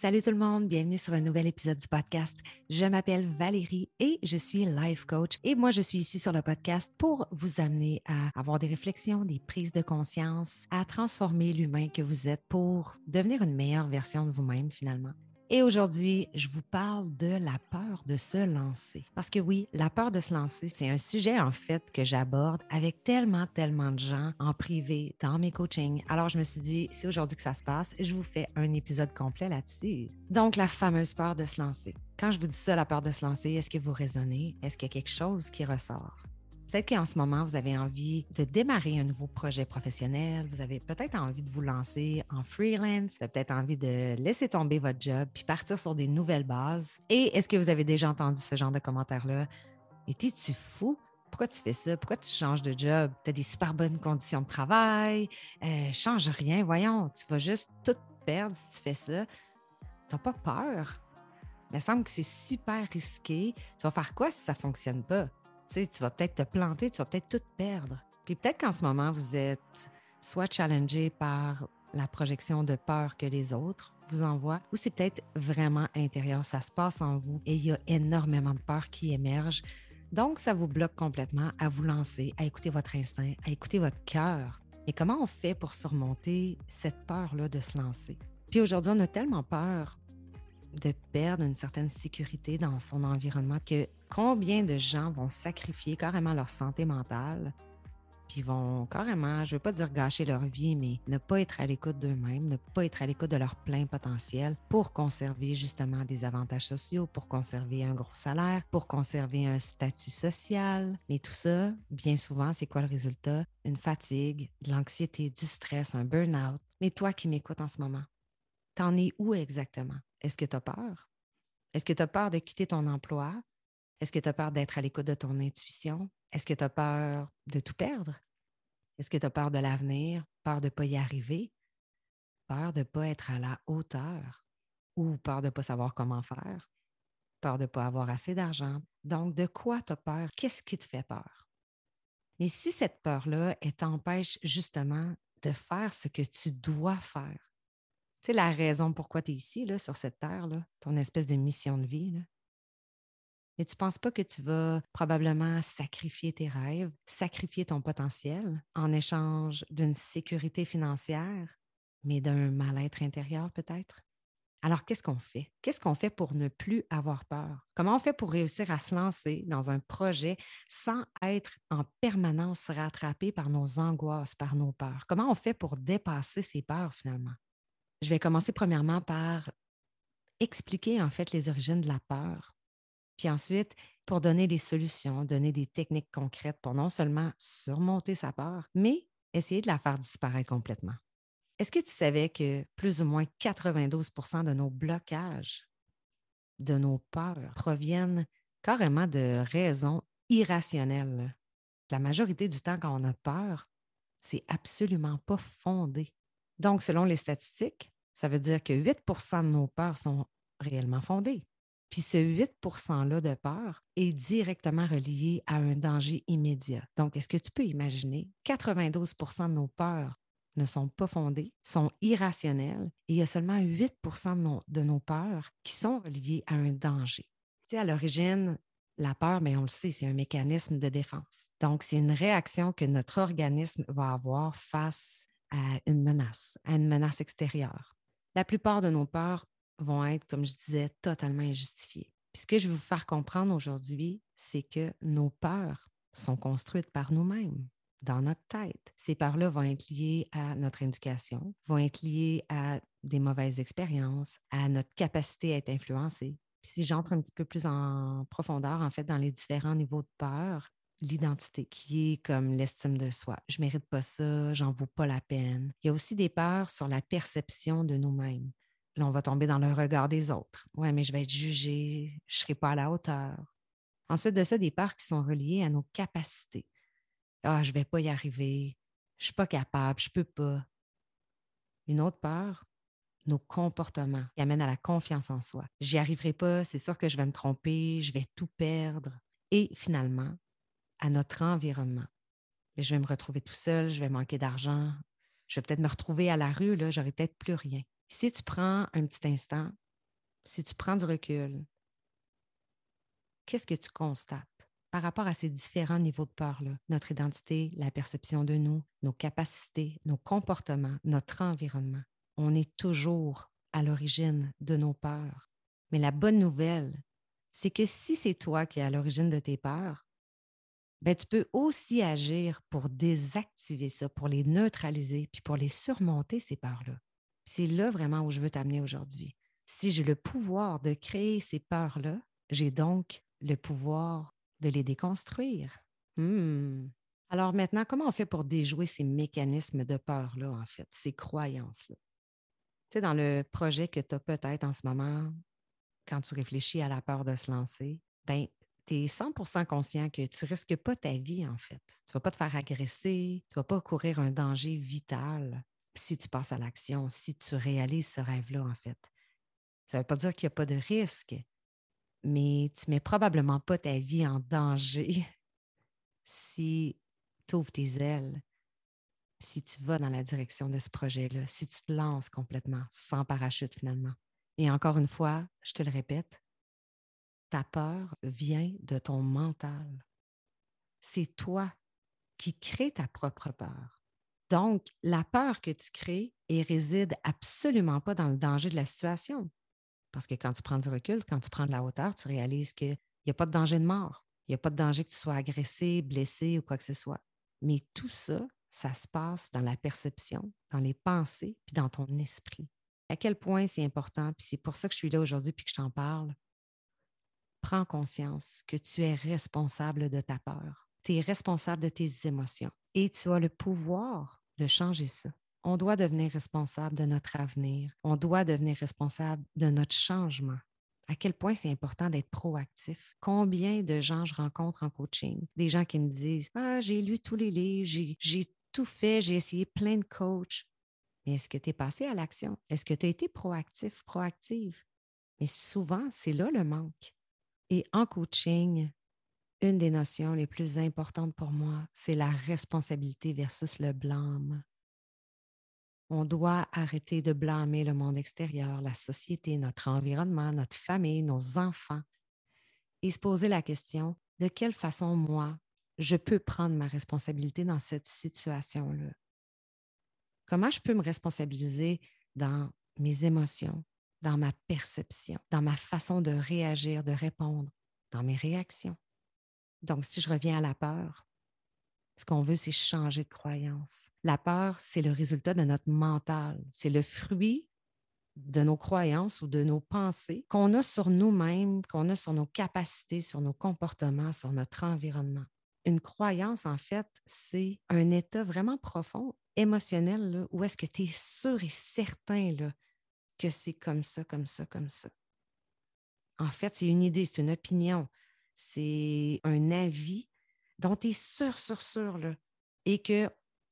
Salut tout le monde, bienvenue sur un nouvel épisode du podcast. Je m'appelle Valérie et je suis life coach et moi je suis ici sur le podcast pour vous amener à avoir des réflexions, des prises de conscience, à transformer l'humain que vous êtes pour devenir une meilleure version de vous-même finalement. Et aujourd'hui, je vous parle de la peur de se lancer. Parce que oui, la peur de se lancer, c'est un sujet en fait que j'aborde avec tellement, tellement de gens en privé, dans mes coachings. Alors je me suis dit, c'est aujourd'hui que ça se passe, je vous fais un épisode complet là-dessus. Donc la fameuse peur de se lancer. Quand je vous dis ça, la peur de se lancer, est-ce que vous raisonnez? Est-ce qu'il y a quelque chose qui ressort? Peut-être qu'en ce moment, vous avez envie de démarrer un nouveau projet professionnel, vous avez peut-être envie de vous lancer en freelance, vous avez peut-être envie de laisser tomber votre job puis partir sur des nouvelles bases. Et est-ce que vous avez déjà entendu ce genre de commentaires-là? Étais-tu fou? Pourquoi tu fais ça? Pourquoi tu changes de job? Tu as des super bonnes conditions de travail, euh, change rien, voyons, tu vas juste tout perdre si tu fais ça. Tu n'as pas peur? Il me semble que c'est super risqué. Tu vas faire quoi si ça ne fonctionne pas? Tu vas peut-être te planter, tu vas peut-être tout perdre. Puis peut-être qu'en ce moment, vous êtes soit challengé par la projection de peur que les autres vous envoient, ou c'est peut-être vraiment intérieur, ça se passe en vous et il y a énormément de peur qui émerge. Donc, ça vous bloque complètement à vous lancer, à écouter votre instinct, à écouter votre cœur. Mais comment on fait pour surmonter cette peur-là de se lancer? Puis aujourd'hui, on a tellement peur de perdre une certaine sécurité dans son environnement que combien de gens vont sacrifier carrément leur santé mentale, puis vont carrément, je ne veux pas dire gâcher leur vie, mais ne pas être à l'écoute d'eux-mêmes, ne pas être à l'écoute de leur plein potentiel pour conserver justement des avantages sociaux, pour conserver un gros salaire, pour conserver un statut social. Mais tout ça, bien souvent, c'est quoi le résultat? Une fatigue, de l'anxiété, du stress, un burn-out. Mais toi qui m'écoutes en ce moment, t'en es où exactement? Est-ce que tu as peur? Est-ce que tu as peur de quitter ton emploi? Est-ce que tu as peur d'être à l'écoute de ton intuition? Est-ce que tu as peur de tout perdre? Est-ce que tu as peur de l'avenir? Peur de ne pas y arriver? Peur de ne pas être à la hauteur? Ou peur de ne pas savoir comment faire? Peur de ne pas avoir assez d'argent? Donc, de quoi tu as peur? Qu'est-ce qui te fait peur? Mais si cette peur-là, t'empêche justement de faire ce que tu dois faire, tu sais, la raison pourquoi tu es ici, sur cette terre, ton espèce de mission de vie. Mais tu ne penses pas que tu vas probablement sacrifier tes rêves, sacrifier ton potentiel en échange d'une sécurité financière, mais d'un mal-être intérieur peut-être? Alors, qu'est-ce qu'on fait? Qu'est-ce qu'on fait pour ne plus avoir peur? Comment on fait pour réussir à se lancer dans un projet sans être en permanence rattrapé par nos angoisses, par nos peurs? Comment on fait pour dépasser ces peurs finalement? Je vais commencer premièrement par expliquer en fait les origines de la peur. Puis ensuite, pour donner des solutions, donner des techniques concrètes pour non seulement surmonter sa peur, mais essayer de la faire disparaître complètement. Est-ce que tu savais que plus ou moins 92% de nos blocages, de nos peurs, proviennent carrément de raisons irrationnelles? La majorité du temps, quand on a peur, c'est absolument pas fondé. Donc, selon les statistiques, ça veut dire que 8% de nos peurs sont réellement fondées. Puis ce 8 %-là de peur est directement relié à un danger immédiat. Donc, est-ce que tu peux imaginer 92% de nos peurs ne sont pas fondées, sont irrationnelles et il y a seulement 8 de nos, de nos peurs qui sont reliées à un danger. Tu sais, à l'origine, la peur, mais on le sait, c'est un mécanisme de défense. Donc, c'est une réaction que notre organisme va avoir face à une menace, à une menace extérieure. La plupart de nos peurs vont être, comme je disais, totalement injustifiées. Puis ce que je veux vous faire comprendre aujourd'hui, c'est que nos peurs sont construites par nous-mêmes, dans notre tête. Ces peurs-là vont être liées à notre éducation, vont être liées à des mauvaises expériences, à notre capacité à être influencé. Puis si j'entre un petit peu plus en profondeur, en fait, dans les différents niveaux de peur, l'identité, qui est comme l'estime de soi. Je mérite pas ça, j'en vaux pas la peine. Il y a aussi des peurs sur la perception de nous-mêmes. On va tomber dans le regard des autres. Ouais, mais je vais être jugé, je serai pas à la hauteur. Ensuite de ça, des peurs qui sont reliées à nos capacités. Ah, je vais pas y arriver, je suis pas capable, je peux pas. Une autre peur, nos comportements qui amènent à la confiance en soi. J'y arriverai pas, c'est sûr que je vais me tromper, je vais tout perdre. Et finalement, à notre environnement. Je vais me retrouver tout seul, je vais manquer d'argent, je vais peut-être me retrouver à la rue, là, j'aurai peut-être plus rien. Si tu prends un petit instant si tu prends du recul, qu'est-ce que tu constates par rapport à ces différents niveaux de peur-là? Notre identité, la perception de nous, nos capacités, nos comportements, notre environnement. On est toujours à l'origine de nos peurs. Mais la bonne nouvelle, c'est que si c'est toi qui es à l'origine de tes peurs, ben, tu peux aussi agir pour désactiver ça, pour les neutraliser, puis pour les surmonter, ces peurs-là. C'est là vraiment où je veux t'amener aujourd'hui. Si j'ai le pouvoir de créer ces peurs-là, j'ai donc le pouvoir de les déconstruire. Hmm. Alors maintenant, comment on fait pour déjouer ces mécanismes de peur-là, en fait, ces croyances-là? Tu sais, dans le projet que tu as peut-être en ce moment, quand tu réfléchis à la peur de se lancer, ben, tu es 100% conscient que tu risques pas ta vie, en fait. Tu ne vas pas te faire agresser, tu ne vas pas courir un danger vital si tu passes à l'action, si tu réalises ce rêve-là, en fait. Ça ne veut pas dire qu'il n'y a pas de risque, mais tu ne mets probablement pas ta vie en danger si tu ouvres tes ailes, si tu vas dans la direction de ce projet-là, si tu te lances complètement, sans parachute finalement. Et encore une fois, je te le répète, ta peur vient de ton mental. C'est toi qui crée ta propre peur. Donc, la peur que tu crées ne réside absolument pas dans le danger de la situation. Parce que quand tu prends du recul, quand tu prends de la hauteur, tu réalises qu'il n'y a pas de danger de mort. Il n'y a pas de danger que tu sois agressé, blessé ou quoi que ce soit. Mais tout ça, ça se passe dans la perception, dans les pensées, puis dans ton esprit. À quel point c'est important, puis c'est pour ça que je suis là aujourd'hui puis que je t'en parle. Prends conscience que tu es responsable de ta peur. Tu es responsable de tes émotions et tu as le pouvoir de changer ça. On doit devenir responsable de notre avenir. On doit devenir responsable de notre changement. À quel point c'est important d'être proactif. Combien de gens je rencontre en coaching? Des gens qui me disent Ah, j'ai lu tous les livres, j'ai tout fait, j'ai essayé plein de coachs. Mais est-ce que tu es passé à l'action? Est-ce que tu as été proactif, proactive? Mais souvent, c'est là le manque. Et en coaching, une des notions les plus importantes pour moi, c'est la responsabilité versus le blâme. On doit arrêter de blâmer le monde extérieur, la société, notre environnement, notre famille, nos enfants, et se poser la question, de quelle façon moi, je peux prendre ma responsabilité dans cette situation-là? Comment je peux me responsabiliser dans mes émotions, dans ma perception, dans ma façon de réagir, de répondre, dans mes réactions? Donc, si je reviens à la peur, ce qu'on veut, c'est changer de croyance. La peur, c'est le résultat de notre mental. C'est le fruit de nos croyances ou de nos pensées qu'on a sur nous-mêmes, qu'on a sur nos capacités, sur nos comportements, sur notre environnement. Une croyance, en fait, c'est un état vraiment profond, émotionnel, où est-ce que tu es sûr et certain que c'est comme ça, comme ça, comme ça. En fait, c'est une idée, c'est une opinion, c'est un avis dont tu es sûr, sûr, sûr, là, et qu'on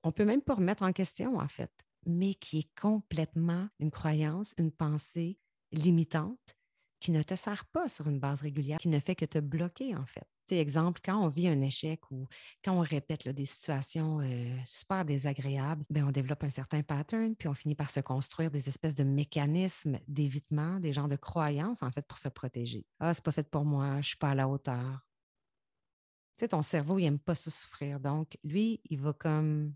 ne peut même pas remettre en question, en fait, mais qui est complètement une croyance, une pensée limitante qui ne te sert pas sur une base régulière, qui ne fait que te bloquer, en fait. Exemple, quand on vit un échec ou quand on répète des situations super désagréables, bien, on développe un certain pattern, puis on finit par se construire des espèces de mécanismes d'évitement, des genres de croyances, en fait, pour se protéger. Ah, c'est pas fait pour moi, je suis pas à la hauteur. Tu sais, ton cerveau, il n'aime pas se souffrir. Donc, lui, il va comme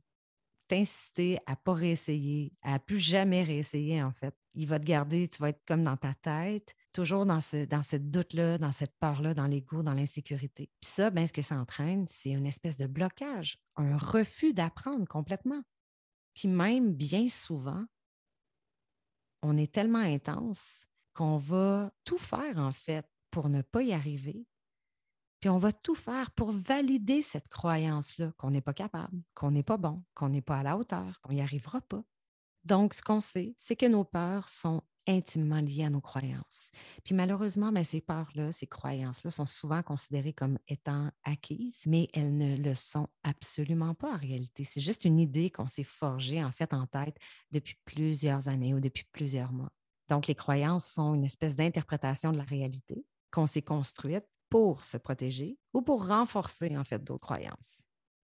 t'inciter à pas réessayer, à plus jamais réessayer, en fait. Il va te garder, tu vas être comme dans ta tête, toujours dans, ce, dans cette doute-là, dans cette peur-là, dans l'ego, dans l'insécurité. Puis ça, ben, ce que ça entraîne, c'est une espèce de blocage, un refus d'apprendre complètement. Puis même, bien souvent, on est tellement intense qu'on va tout faire, en fait, pour ne pas y arriver, puis on va tout faire pour valider cette croyance-là, qu'on n'est pas capable, qu'on n'est pas bon, qu'on n'est pas à la hauteur, qu'on n'y arrivera pas. Donc, ce qu'on sait, c'est que nos peurs sont intimement liées à nos croyances. Puis malheureusement, ben, ces peurs-là, ces croyances-là sont souvent considérées comme étant acquises, mais elles ne le sont absolument pas en réalité. C'est juste une idée qu'on s'est forgée en fait en tête depuis plusieurs années ou depuis plusieurs mois. Donc, les croyances sont une espèce d'interprétation de la réalité qu'on s'est construite pour se protéger ou pour renforcer en fait d'autres croyances,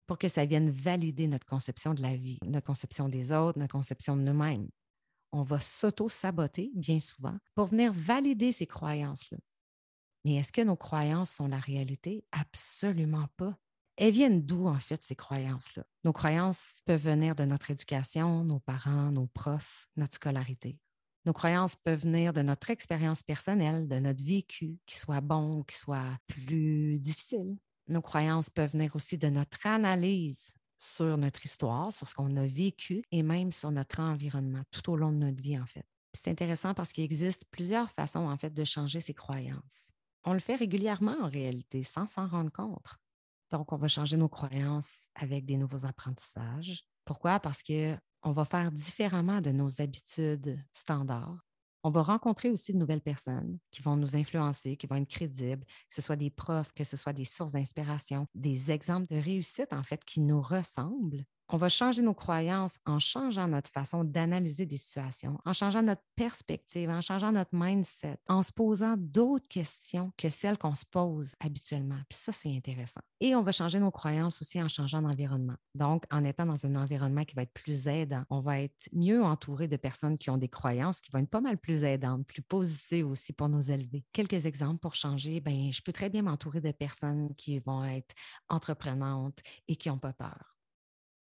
pour que ça vienne valider notre conception de la vie, notre conception des autres, notre conception de nous-mêmes. On va s'auto-saboter bien souvent pour venir valider ces croyances-là. Mais est-ce que nos croyances sont la réalité? Absolument pas. Elles viennent d'où, en fait, ces croyances-là? Nos croyances peuvent venir de notre éducation, nos parents, nos profs, notre scolarité. Nos croyances peuvent venir de notre expérience personnelle, de notre vécu, qui soit bon qui soit plus difficile. Nos croyances peuvent venir aussi de notre analyse sur notre histoire, sur ce qu'on a vécu et même sur notre environnement tout au long de notre vie, en fait. C'est intéressant parce qu'il existe plusieurs façons, en fait, de changer ses croyances. On le fait régulièrement en réalité, sans s'en rendre compte. Donc, on va changer nos croyances avec des nouveaux apprentissages. Pourquoi? Parce qu'on va faire différemment de nos habitudes standards. On va rencontrer aussi de nouvelles personnes qui vont nous influencer, qui vont être crédibles, que ce soit des profs, que ce soit des sources d'inspiration, des exemples de réussite, en fait, qui nous ressemblent on va changer nos croyances en changeant notre façon d'analyser des situations, en changeant notre perspective, en changeant notre mindset, en se posant d'autres questions que celles qu'on se pose habituellement. Puis ça, c'est intéressant. Et on va changer nos croyances aussi en changeant d'environnement. Donc, en étant dans un environnement qui va être plus aidant, on va être mieux entouré de personnes qui ont des croyances qui vont être pas mal plus aidantes, plus positives aussi pour nous élever. Quelques exemples pour changer, ben, je peux très bien m'entourer de personnes qui vont être entreprenantes et qui n'ont pas peur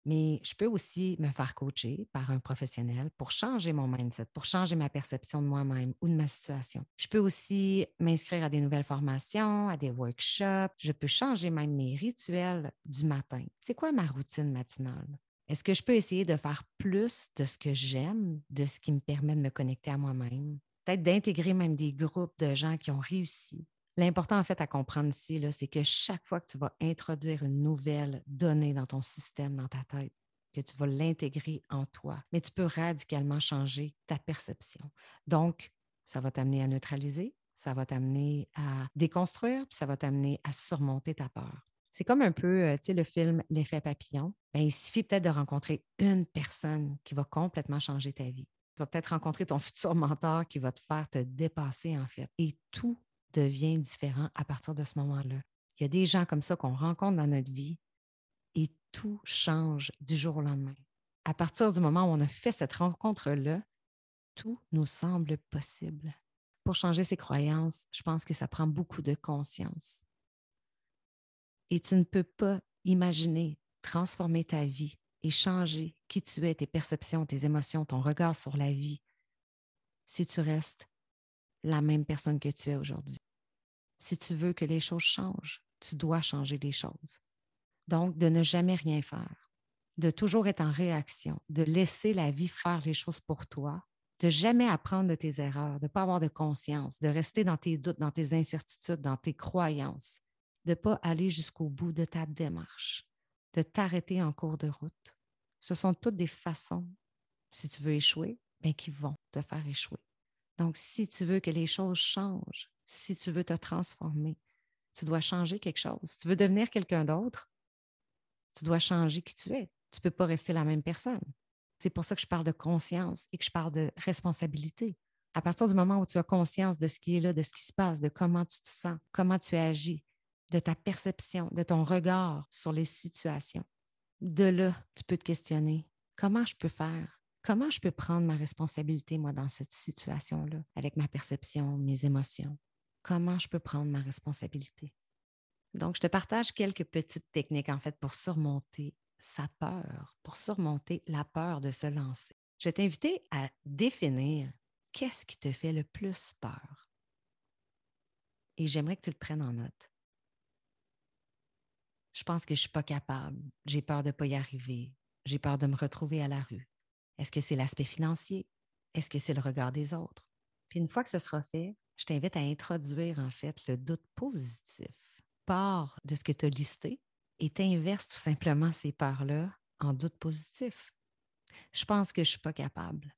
mais je peux aussi me faire coacher par un professionnel pour changer mon mindset, pour changer ma perception de moi-même ou de ma situation. Je peux aussi m'inscrire à des nouvelles formations, à des workshops. Je peux changer même mes rituels du matin. C'est quoi ma routine matinale? Est-ce que je peux essayer de faire plus de ce que j'aime, de ce qui me permet de me connecter à moi-même? Peut-être d'intégrer même des groupes de gens qui ont réussi, L'important, en fait, à comprendre ici, c'est que chaque fois que tu vas introduire une nouvelle donnée dans ton système, dans ta tête, que tu vas l'intégrer en toi, mais tu peux radicalement changer ta perception. Donc, ça va t'amener à neutraliser, ça va t'amener à déconstruire, puis ça va t'amener à surmonter ta peur. C'est comme un peu, euh, tu sais, le film L'effet papillon. Ben, il suffit peut-être de rencontrer une personne qui va complètement changer ta vie. Tu vas peut-être rencontrer ton futur mentor qui va te faire te dépasser, en fait. Et tout devient différent à partir de ce moment-là. Il y a des gens comme ça qu'on rencontre dans notre vie et tout change du jour au lendemain. À partir du moment où on a fait cette rencontre-là, tout nous semble possible. Pour changer ses croyances, je pense que ça prend beaucoup de conscience. Et tu ne peux pas imaginer transformer ta vie et changer qui tu es, tes perceptions, tes émotions, ton regard sur la vie, si tu restes la même personne que tu es aujourd'hui. Si tu veux que les choses changent, tu dois changer les choses. Donc, de ne jamais rien faire, de toujours être en réaction, de laisser la vie faire les choses pour toi, de jamais apprendre de tes erreurs, de ne pas avoir de conscience, de rester dans tes doutes, dans tes incertitudes, dans tes croyances, de ne pas aller jusqu'au bout de ta démarche, de t'arrêter en cours de route. Ce sont toutes des façons, si tu veux échouer, bien, qui vont te faire échouer. Donc, si tu veux que les choses changent, si tu veux te transformer, tu dois changer quelque chose. Si tu veux devenir quelqu'un d'autre, tu dois changer qui tu es. Tu ne peux pas rester la même personne. C'est pour ça que je parle de conscience et que je parle de responsabilité. À partir du moment où tu as conscience de ce qui est là, de ce qui se passe, de comment tu te sens, comment tu agis, de ta perception, de ton regard sur les situations, de là, tu peux te questionner comment je peux faire comment je peux prendre ma responsabilité, moi, dans cette situation-là, avec ma perception, mes émotions? Comment je peux prendre ma responsabilité? Donc, je te partage quelques petites techniques, en fait, pour surmonter sa peur, pour surmonter la peur de se lancer. Je vais t'inviter à définir qu'est-ce qui te fait le plus peur. Et j'aimerais que tu le prennes en note. Je pense que je ne suis pas capable. J'ai peur de ne pas y arriver. J'ai peur de me retrouver à la rue. Est-ce que c'est l'aspect financier? Est-ce que c'est le regard des autres? Puis une fois que ce sera fait, je t'invite à introduire en fait le doute positif. Part de ce que tu as listé et t'inverses tout simplement ces peurs-là en doute positif. Je pense que je ne suis pas capable.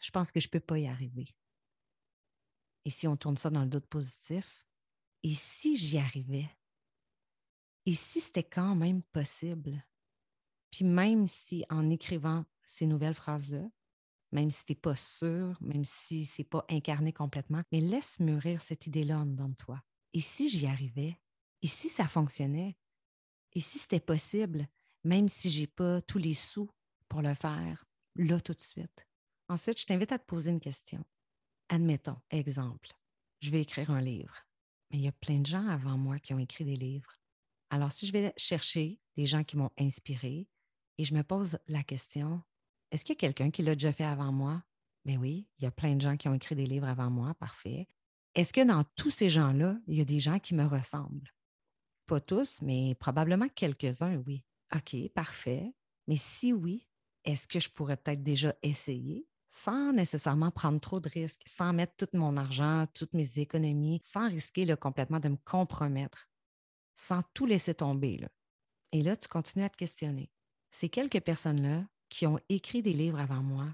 Je pense que je ne peux pas y arriver. Et si on tourne ça dans le doute positif, et si j'y arrivais? Et si c'était quand même possible? Puis même si en écrivant ces nouvelles phrases-là, même si tu n'es pas sûr, même si ce n'est pas incarné complètement, mais laisse mûrir cette idée-là en dedans de toi. Et si j'y arrivais? Et si ça fonctionnait? Et si c'était possible, même si je n'ai pas tous les sous pour le faire, là tout de suite? Ensuite, je t'invite à te poser une question. Admettons, exemple, je vais écrire un livre, mais il y a plein de gens avant moi qui ont écrit des livres. Alors, si je vais chercher des gens qui m'ont inspiré et je me pose la question, est-ce qu'il y a quelqu'un qui l'a déjà fait avant moi? Mais ben oui, il y a plein de gens qui ont écrit des livres avant moi, parfait. Est-ce que dans tous ces gens-là, il y a des gens qui me ressemblent? Pas tous, mais probablement quelques-uns, oui. OK, parfait. Mais si oui, est-ce que je pourrais peut-être déjà essayer sans nécessairement prendre trop de risques, sans mettre tout mon argent, toutes mes économies, sans risquer complètement de me compromettre, sans tout laisser tomber. Et là, tu continues à te questionner. Ces quelques personnes-là qui ont écrit des livres avant moi,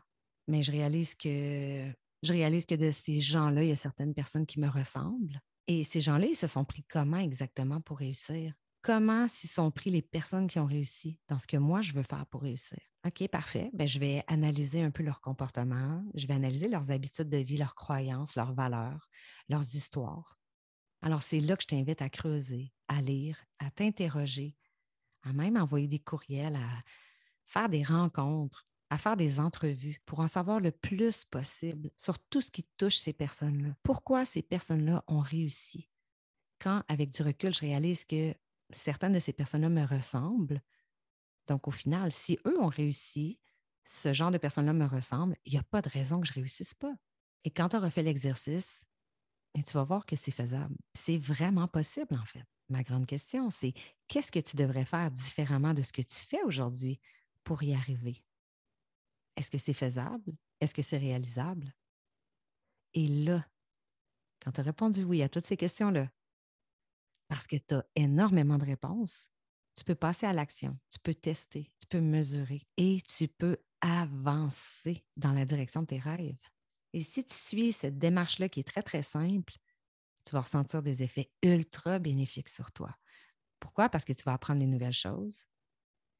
mais je réalise que je réalise que de ces gens-là, il y a certaines personnes qui me ressemblent. Et ces gens-là, ils se sont pris comment exactement pour réussir? Comment s'ils sont pris les personnes qui ont réussi dans ce que moi, je veux faire pour réussir? OK, parfait. Bien, je vais analyser un peu leur comportement, je vais analyser leurs habitudes de vie, leurs croyances, leurs valeurs, leurs histoires. Alors, c'est là que je t'invite à creuser, à lire, à t'interroger, à même envoyer des courriels, à faire des rencontres, à faire des entrevues pour en savoir le plus possible sur tout ce qui touche ces personnes-là. Pourquoi ces personnes-là ont réussi? Quand, avec du recul, je réalise que certaines de ces personnes-là me ressemblent. Donc, au final, si eux ont réussi, ce genre de personnes-là me ressemble, il n'y a pas de raison que je ne réussisse pas. Et quand tu auras fait l'exercice, tu vas voir que c'est faisable. C'est vraiment possible, en fait. Ma grande question, c'est qu'est-ce que tu devrais faire différemment de ce que tu fais aujourd'hui pour y arriver? Est-ce que c'est faisable? Est-ce que c'est réalisable? Et là, quand tu as répondu oui à toutes ces questions-là, parce que tu as énormément de réponses, tu peux passer à l'action, tu peux tester, tu peux mesurer et tu peux avancer dans la direction de tes rêves. Et si tu suis cette démarche-là qui est très, très simple, tu vas ressentir des effets ultra bénéfiques sur toi. Pourquoi? Parce que tu vas apprendre des nouvelles choses,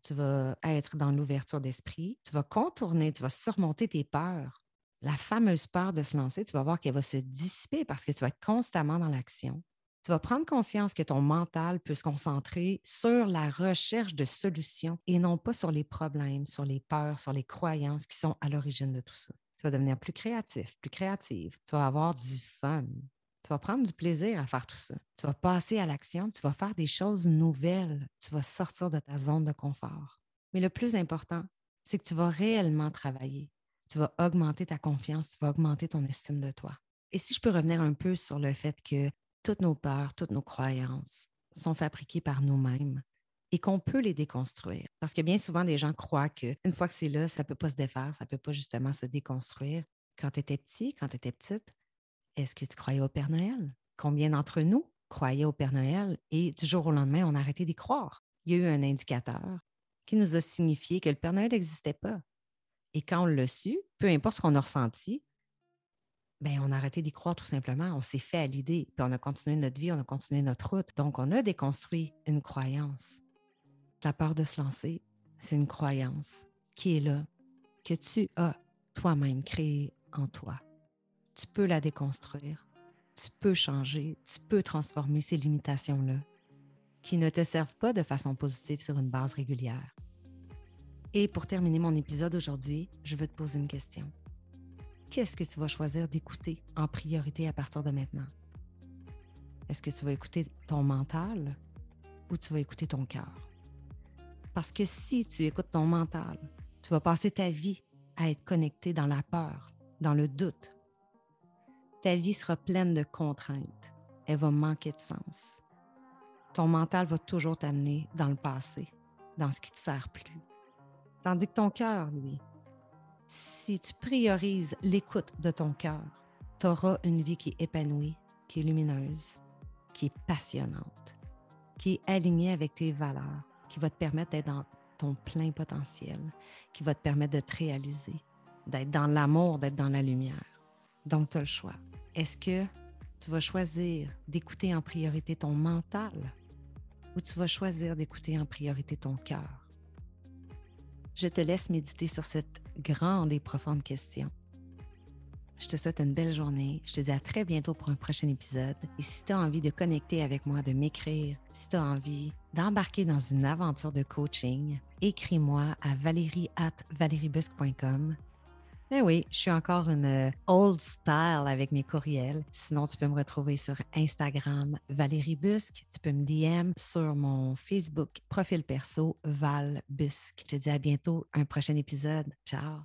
tu vas être dans l'ouverture d'esprit, tu vas contourner, tu vas surmonter tes peurs. La fameuse peur de se lancer, tu vas voir qu'elle va se dissiper parce que tu vas être constamment dans l'action. Tu vas prendre conscience que ton mental peut se concentrer sur la recherche de solutions et non pas sur les problèmes, sur les peurs, sur les croyances qui sont à l'origine de tout ça. Tu vas devenir plus créatif, plus créative. Tu vas avoir du fun. Tu vas prendre du plaisir à faire tout ça. Tu vas passer à l'action, tu vas faire des choses nouvelles, tu vas sortir de ta zone de confort. Mais le plus important, c'est que tu vas réellement travailler. Tu vas augmenter ta confiance, tu vas augmenter ton estime de toi. Et si je peux revenir un peu sur le fait que toutes nos peurs, toutes nos croyances sont fabriquées par nous-mêmes et qu'on peut les déconstruire. Parce que bien souvent, les gens croient qu'une fois que c'est là, ça ne peut pas se défaire, ça ne peut pas justement se déconstruire. Quand tu étais petit, quand tu étais petite, est-ce que tu croyais au Père Noël? Combien d'entre nous croyaient au Père Noël et du jour au lendemain, on a arrêté d'y croire? Il y a eu un indicateur qui nous a signifié que le Père Noël n'existait pas. Et quand on l'a su, peu importe ce qu'on a ressenti, ben, on a arrêté d'y croire tout simplement. On s'est fait à l'idée, puis on a continué notre vie, on a continué notre route. Donc, on a déconstruit une croyance. La peur de se lancer, c'est une croyance qui est là, que tu as toi-même créée en toi tu peux la déconstruire, tu peux changer, tu peux transformer ces limitations-là qui ne te servent pas de façon positive sur une base régulière. Et pour terminer mon épisode aujourd'hui, je veux te poser une question. Qu'est-ce que tu vas choisir d'écouter en priorité à partir de maintenant? Est-ce que tu vas écouter ton mental ou tu vas écouter ton cœur? Parce que si tu écoutes ton mental, tu vas passer ta vie à être connecté dans la peur, dans le doute, ta vie sera pleine de contraintes. Elle va manquer de sens. Ton mental va toujours t'amener dans le passé, dans ce qui ne te sert plus. Tandis que ton cœur, lui, si tu priorises l'écoute de ton cœur, tu auras une vie qui est épanouie, qui est lumineuse, qui est passionnante, qui est alignée avec tes valeurs, qui va te permettre d'être dans ton plein potentiel, qui va te permettre de te réaliser, d'être dans l'amour, d'être dans la lumière. Donc, tu as le choix. Est-ce que tu vas choisir d'écouter en priorité ton mental ou tu vas choisir d'écouter en priorité ton cœur? Je te laisse méditer sur cette grande et profonde question. Je te souhaite une belle journée. Je te dis à très bientôt pour un prochain épisode. Et si tu as envie de connecter avec moi, de m'écrire, si tu as envie d'embarquer dans une aventure de coaching, écris-moi à valérie Eh oui, je suis encore une euh, old style avec mes courriels. Sinon, tu peux me retrouver sur Instagram Valérie Busque. Tu peux me DM sur mon Facebook profil perso Val Busque. Je te dis à bientôt, un prochain épisode. Ciao!